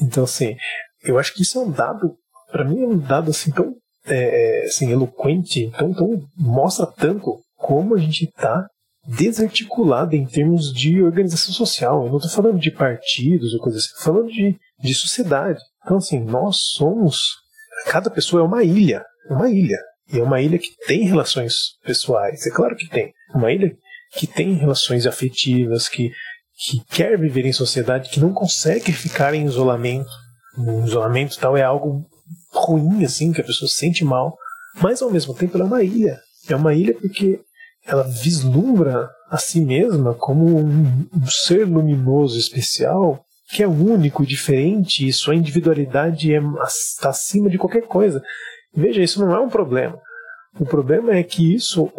Então, assim, eu acho que isso é um dado, para mim é um dado assim tão é, é, assim, eloquente, tão, tão mostra tanto como a gente está desarticulado em termos de organização social. Eu não estou falando de partidos ou coisa assim, estou falando de, de sociedade. Então, assim, nós somos. Cada pessoa é uma ilha. É uma ilha. E é uma ilha que tem relações pessoais. É claro que tem. Uma ilha que tem relações afetivas, que, que quer viver em sociedade, que não consegue ficar em isolamento. O isolamento tal é algo ruim, assim, que a pessoa se sente mal. Mas ao mesmo tempo ela é uma ilha. É uma ilha porque ela vislumbra a si mesma como um, um ser luminoso especial que é único, diferente, e sua individualidade é, está acima de qualquer coisa. Veja, isso não é um problema. O problema é que isso,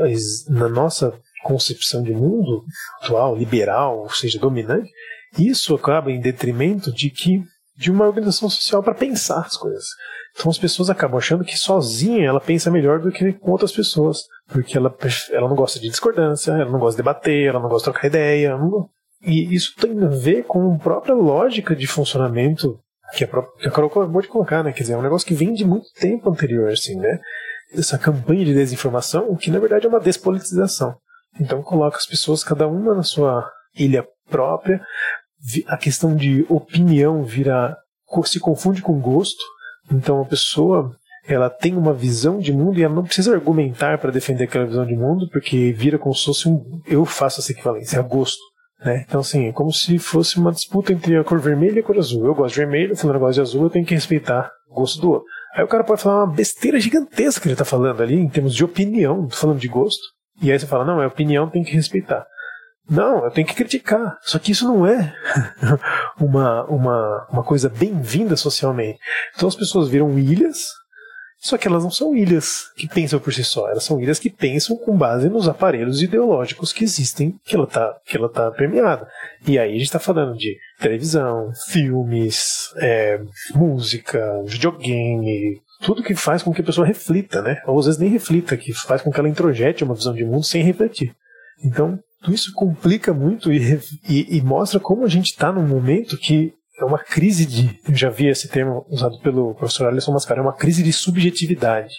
na nossa concepção de mundo atual, liberal, ou seja, dominante, isso acaba em detrimento de que de uma organização social para pensar as coisas. Então as pessoas acabam achando que sozinha ela pensa melhor do que com outras pessoas, porque ela, ela não gosta de discordância, ela não gosta de debater, ela não gosta de trocar ideia. Não... E isso tem a ver com a própria lógica de funcionamento que a, própria, que a Carol acabou de colocar, né? Quer dizer, é um negócio que vem de muito tempo anterior, assim, né? Essa campanha de desinformação, que na verdade é uma despolitização. Então coloca as pessoas, cada uma na sua ilha própria. A questão de opinião vira se confunde com gosto. Então a pessoa ela tem uma visão de mundo e ela não precisa argumentar para defender aquela visão de mundo, porque vira como se fosse um eu faço essa equivalência, a gosto. Né? Então, assim, é como se fosse uma disputa entre a cor vermelha e a cor azul. Eu gosto de vermelho, fulano gosta de azul, eu tenho que respeitar o gosto do outro. Aí o cara pode falar uma besteira gigantesca que ele está falando ali, em termos de opinião, falando de gosto. E aí você fala, não, é opinião, tem que respeitar. Não, eu tenho que criticar. Só que isso não é <laughs> uma, uma, uma coisa bem-vinda socialmente. Então as pessoas viram ilhas, só que elas não são ilhas que pensam por si só. Elas são ilhas que pensam com base nos aparelhos ideológicos que existem, que ela está que ela tá permeada. E aí a gente está falando de televisão, filmes, é, música, videogame, tudo que faz com que a pessoa reflita, né? Ou às vezes nem reflita, que faz com que ela introjete uma visão de mundo sem refletir. Então, isso complica muito e, e, e mostra como a gente está num momento que é uma crise de. Eu já vi esse termo usado pelo professor Alisson Mascara, é uma crise de subjetividade.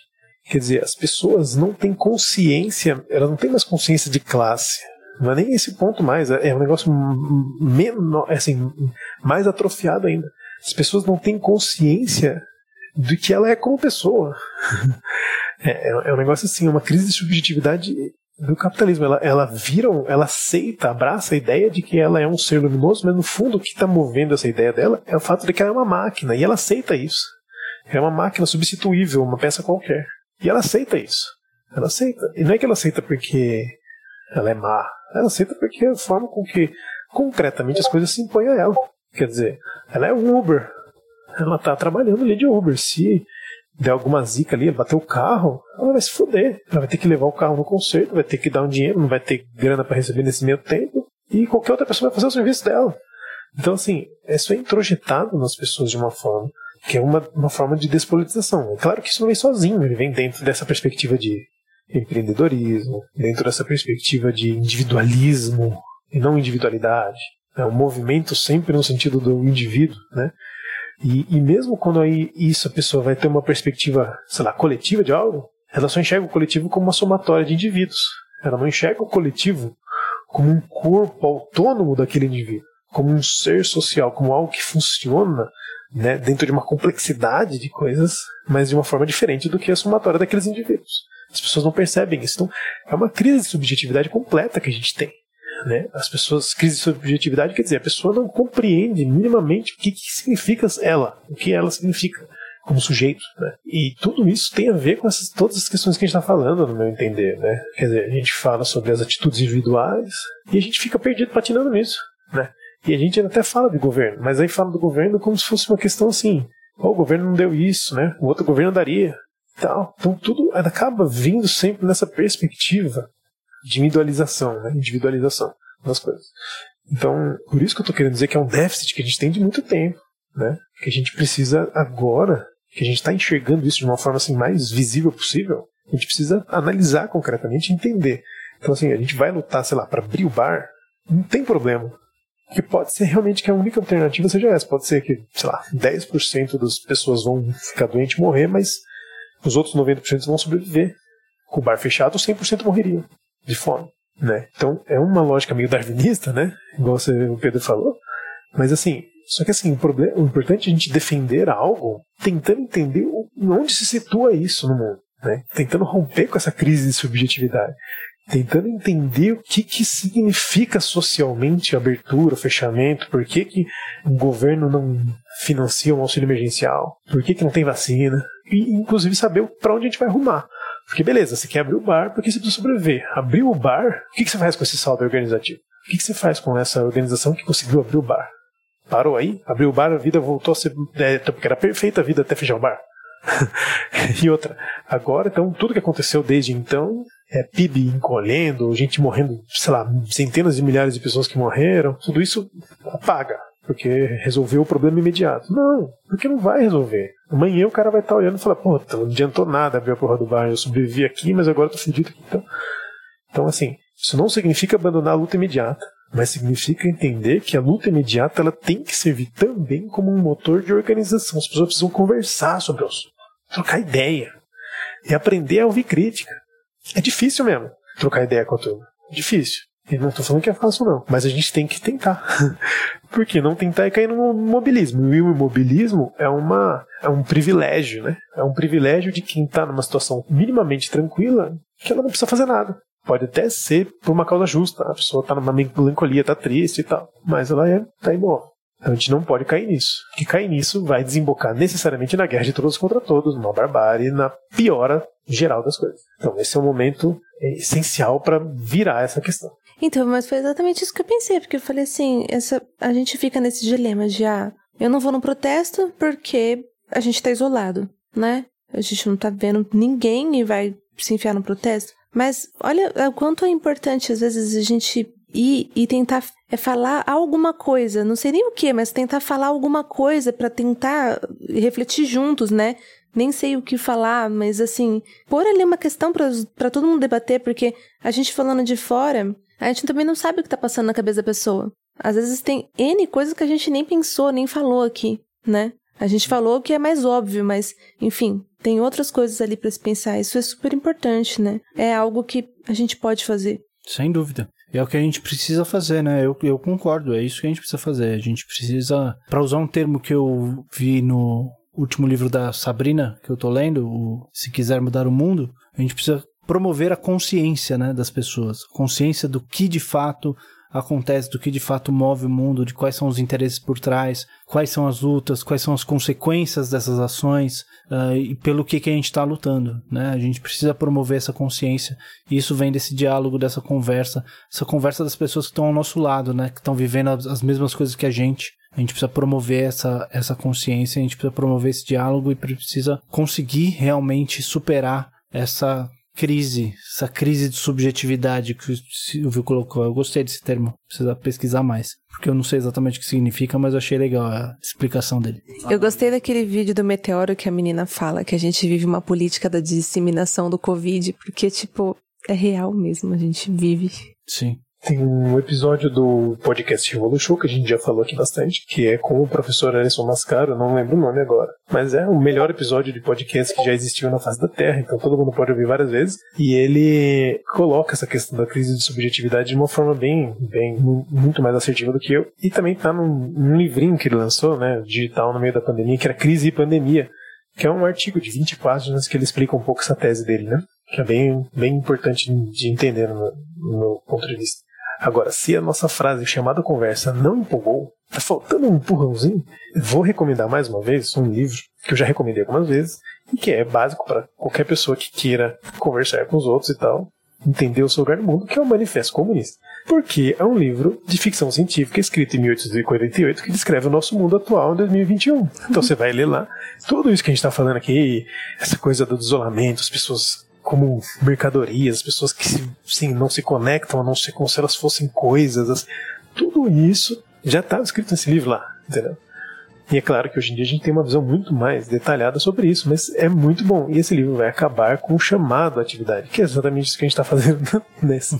Quer dizer, as pessoas não têm consciência, elas não têm mais consciência de classe. Não é nem esse ponto mais, é um negócio menor, assim, mais atrofiado ainda. As pessoas não têm consciência do que ela é como pessoa. <laughs> É, é, um negócio assim, é uma crise de subjetividade do capitalismo. Ela, ela vira, ela aceita, abraça a ideia de que ela é um ser luminoso, mas no fundo o que está movendo essa ideia dela é o fato de que ela é uma máquina, e ela aceita isso. É uma máquina substituível, uma peça qualquer. E ela aceita isso. Ela aceita. E não é que ela aceita porque ela é má. Ela aceita porque é a forma com que concretamente as coisas se impõem a ela. Quer dizer, ela é um Uber. Ela está trabalhando ali de Uber. Se der alguma zica ali, bater o carro, ela vai se foder. Ela vai ter que levar o carro no conserto, vai ter que dar um dinheiro, não vai ter grana para receber nesse meio tempo, e qualquer outra pessoa vai fazer o serviço dela. Então, assim, isso é introjetado nas pessoas de uma forma que é uma, uma forma de despolitização. É claro que isso não vem sozinho, ele vem dentro dessa perspectiva de empreendedorismo, dentro dessa perspectiva de individualismo e não individualidade. É um movimento sempre no sentido do indivíduo, né? E, e mesmo quando aí isso a pessoa vai ter uma perspectiva, sei lá, coletiva de algo, ela só enxerga o coletivo como uma somatória de indivíduos. Ela não enxerga o coletivo como um corpo autônomo daquele indivíduo, como um ser social, como algo que funciona né, dentro de uma complexidade de coisas, mas de uma forma diferente do que a somatória daqueles indivíduos. As pessoas não percebem isso. Então, é uma crise de subjetividade completa que a gente tem. Né? As pessoas, crise de subjetividade quer dizer, a pessoa não compreende minimamente o que, que significa ela, o que ela significa como sujeito. Né? E tudo isso tem a ver com essas, todas as questões que a gente está falando, no meu entender. Né? Quer dizer, a gente fala sobre as atitudes individuais e a gente fica perdido patinando nisso. Né? E a gente até fala de governo, mas aí fala do governo como se fosse uma questão assim: oh, o governo não deu isso, né? o outro governo daria. Então tudo acaba vindo sempre nessa perspectiva individualização, né? individualização das coisas. Então, por isso que eu estou querendo dizer que é um déficit que a gente tem de muito tempo, né? Que a gente precisa agora, que a gente está enxergando isso de uma forma assim mais visível possível, a gente precisa analisar concretamente entender. Então, assim, a gente vai lutar, sei lá, para abrir o bar, não tem problema. Que pode ser realmente que a única alternativa seja essa. Pode ser que, sei lá, 10% das pessoas vão ficar doentes e morrer, mas os outros 90% vão sobreviver. Com o bar fechado, 100% morreriam de fome, né? Então é uma lógica meio darwinista, né? Igual você, o Pedro falou. Mas assim, só que assim, o, problema, o importante é a gente defender algo tentando entender onde se situa isso no mundo, né? Tentando romper com essa crise de subjetividade. Tentando entender o que, que significa socialmente abertura, fechamento, por que, que o governo não financia um auxílio emergencial, por que, que não tem vacina, e inclusive saber para onde a gente vai arrumar. Porque beleza, você quer abrir o bar porque você precisa sobreviver. Abriu o bar, o que, que você faz com esse saldo organizativo? O que, que você faz com essa organização que conseguiu abrir o bar? Parou aí? Abriu o bar, a vida voltou a ser. É, porque era perfeita a vida até fechar o bar. <laughs> e outra, agora, então, tudo que aconteceu desde então é PIB encolhendo, gente morrendo, sei lá, centenas de milhares de pessoas que morreram, tudo isso apaga porque resolveu o problema imediato. Não, porque não vai resolver. Amanhã o cara vai estar olhando e falar, pô, não adiantou nada abrir a porra do bar, eu sobrevivi aqui, mas agora tô fudido aqui. Então, então, assim, isso não significa abandonar a luta imediata, mas significa entender que a luta imediata ela tem que servir também como um motor de organização. As pessoas precisam conversar sobre o assunto, trocar ideia e aprender a ouvir crítica. É difícil mesmo trocar ideia com a turma. Difícil. Eu não tô falando que é fácil, não. Mas a gente tem que tentar. <laughs> Porque não tentar é cair no imobilismo. E o imobilismo é, uma, é um privilégio, né? É um privilégio de quem tá numa situação minimamente tranquila que ela não precisa fazer nada. Pode até ser por uma causa justa. A pessoa tá numa melancolia, tá triste e tal. Mas ela é, tá imóvel. Então a gente não pode cair nisso. Que cair nisso vai desembocar necessariamente na guerra de todos contra todos, numa barbárie, na piora geral das coisas. Então esse é um momento essencial para virar essa questão. Então, mas foi exatamente isso que eu pensei, porque eu falei assim, essa, a gente fica nesse dilema de ah, eu não vou no protesto porque a gente tá isolado, né? A gente não tá vendo ninguém e vai se enfiar no protesto. Mas olha o quanto é importante, às vezes, a gente ir e tentar é falar alguma coisa, não sei nem o que, mas tentar falar alguma coisa para tentar refletir juntos, né? Nem sei o que falar, mas assim, pôr ali uma questão para todo mundo debater, porque a gente falando de fora, a gente também não sabe o que tá passando na cabeça da pessoa. Às vezes tem N coisas que a gente nem pensou, nem falou aqui, né? A gente falou que é mais óbvio, mas, enfim, tem outras coisas ali para se pensar. Isso é super importante, né? É algo que a gente pode fazer. Sem dúvida. É o que a gente precisa fazer, né? Eu, eu concordo, é isso que a gente precisa fazer. A gente precisa, para usar um termo que eu vi no último livro da Sabrina, que eu tô lendo, o Se Quiser Mudar o Mundo, a gente precisa promover a consciência né, das pessoas. Consciência do que de fato acontece, do que de fato move o mundo, de quais são os interesses por trás, quais são as lutas, quais são as consequências dessas ações uh, e pelo que, que a gente está lutando. Né? A gente precisa promover essa consciência e isso vem desse diálogo, dessa conversa, essa conversa das pessoas que estão ao nosso lado, né? que estão vivendo as, as mesmas coisas que a gente. A gente precisa promover essa, essa consciência, a gente precisa promover esse diálogo e precisa conseguir realmente superar essa crise, essa crise de subjetividade que o Silvio colocou. Eu gostei desse termo, precisa pesquisar mais. Porque eu não sei exatamente o que significa, mas eu achei legal a explicação dele. Eu gostei daquele vídeo do meteoro que a menina fala que a gente vive uma política da disseminação do Covid, porque, tipo, é real mesmo, a gente vive. Sim. Tem um episódio do podcast Revolution que a gente já falou aqui bastante, que é com o professor Alisson Mascaro, não lembro o nome agora. Mas é o melhor episódio de podcast que já existiu na face da Terra, então todo mundo pode ouvir várias vezes. E ele coloca essa questão da crise de subjetividade de uma forma bem, bem muito mais assertiva do que eu. E também tá num, num livrinho que ele lançou, né, digital no meio da pandemia, que era Crise e Pandemia, que é um artigo de 20 páginas que ele explica um pouco essa tese dele, né? Que é bem, bem importante de entender no, no meu ponto de vista. Agora, se a nossa frase chamada conversa não empolgou, tá faltando um empurrãozinho, vou recomendar mais uma vez um livro que eu já recomendei algumas vezes e que é básico para qualquer pessoa que queira conversar com os outros e tal, entender o seu lugar no mundo, que é o Manifesto Comunista. Porque é um livro de ficção científica escrito em 1848 que descreve o nosso mundo atual em 2021. Então você vai ler lá tudo isso que a gente está falando aqui, essa coisa do isolamento, as pessoas como mercadorias, as pessoas que sim, não se conectam, a não ser como se elas fossem coisas. Tudo isso já estava escrito nesse livro lá, entendeu? E é claro que hoje em dia a gente tem uma visão muito mais detalhada sobre isso, mas é muito bom. E esse livro vai acabar com o chamado à atividade, que é exatamente isso que a gente está fazendo <laughs> nesse,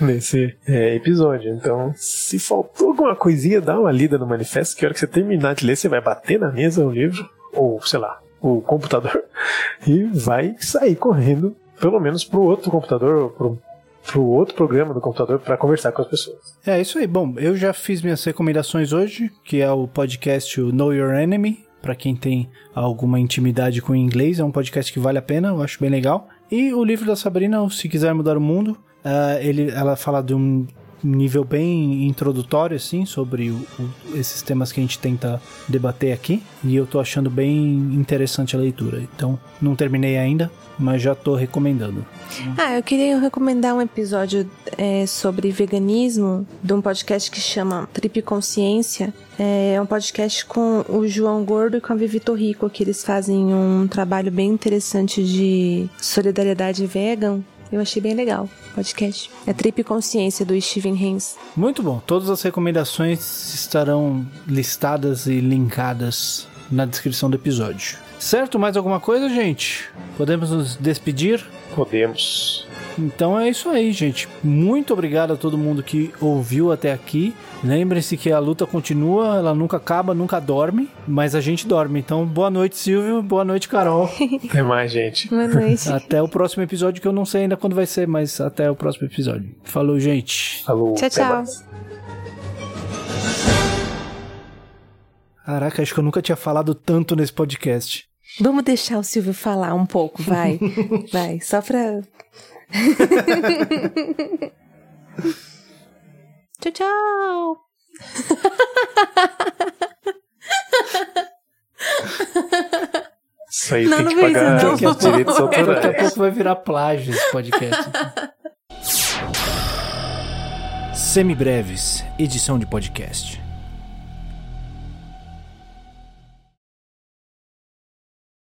nesse é, episódio. Então, se faltou alguma coisinha, dá uma lida no manifesto, que a hora que você terminar de ler, você vai bater na mesa o livro, ou sei lá, o computador <laughs> e vai sair correndo, pelo menos pro outro computador, pro, pro outro programa do computador para conversar com as pessoas. É isso aí. Bom, eu já fiz minhas recomendações hoje, que é o podcast Know Your Enemy, para quem tem alguma intimidade com o inglês, é um podcast que vale a pena, eu acho bem legal. E o livro da Sabrina, Se Quiser Mudar o Mundo, uh, ele, ela fala de um nível bem introdutório, assim, sobre o, o, esses temas que a gente tenta debater aqui. E eu tô achando bem interessante a leitura. Então, não terminei ainda, mas já tô recomendando. Ah, eu queria recomendar um episódio é, sobre veganismo de um podcast que chama Trip Consciência. É um podcast com o João Gordo e com a Vivi Torrico, que eles fazem um trabalho bem interessante de solidariedade vegan eu achei bem legal o podcast. É Trip Consciência do Steven Haynes. Muito bom. Todas as recomendações estarão listadas e linkadas na descrição do episódio. Certo? Mais alguma coisa, gente? Podemos nos despedir? Podemos. Então é isso aí, gente. Muito obrigado a todo mundo que ouviu até aqui. Lembre-se que a luta continua, ela nunca acaba, nunca dorme, mas a gente dorme. Então, boa noite, Silvio. Boa noite, Carol. <laughs> Até mais, gente. Boa noite. até o próximo episódio, que eu não sei ainda quando vai ser, mas até o próximo episódio. Falou, gente. Falou. Tchau, tchau. mais. Caraca, acho que eu nunca tinha falado tanto nesse podcast. Vamos deixar o Silvio falar um pouco, vai. <laughs> vai, só pra. <laughs> tchau, tchau. Isso aí Não, tem não que pagar isso, não. os <laughs> direitos Daqui a autorais. pouco vai virar plágio esse podcast. Semibreves, edição de podcast.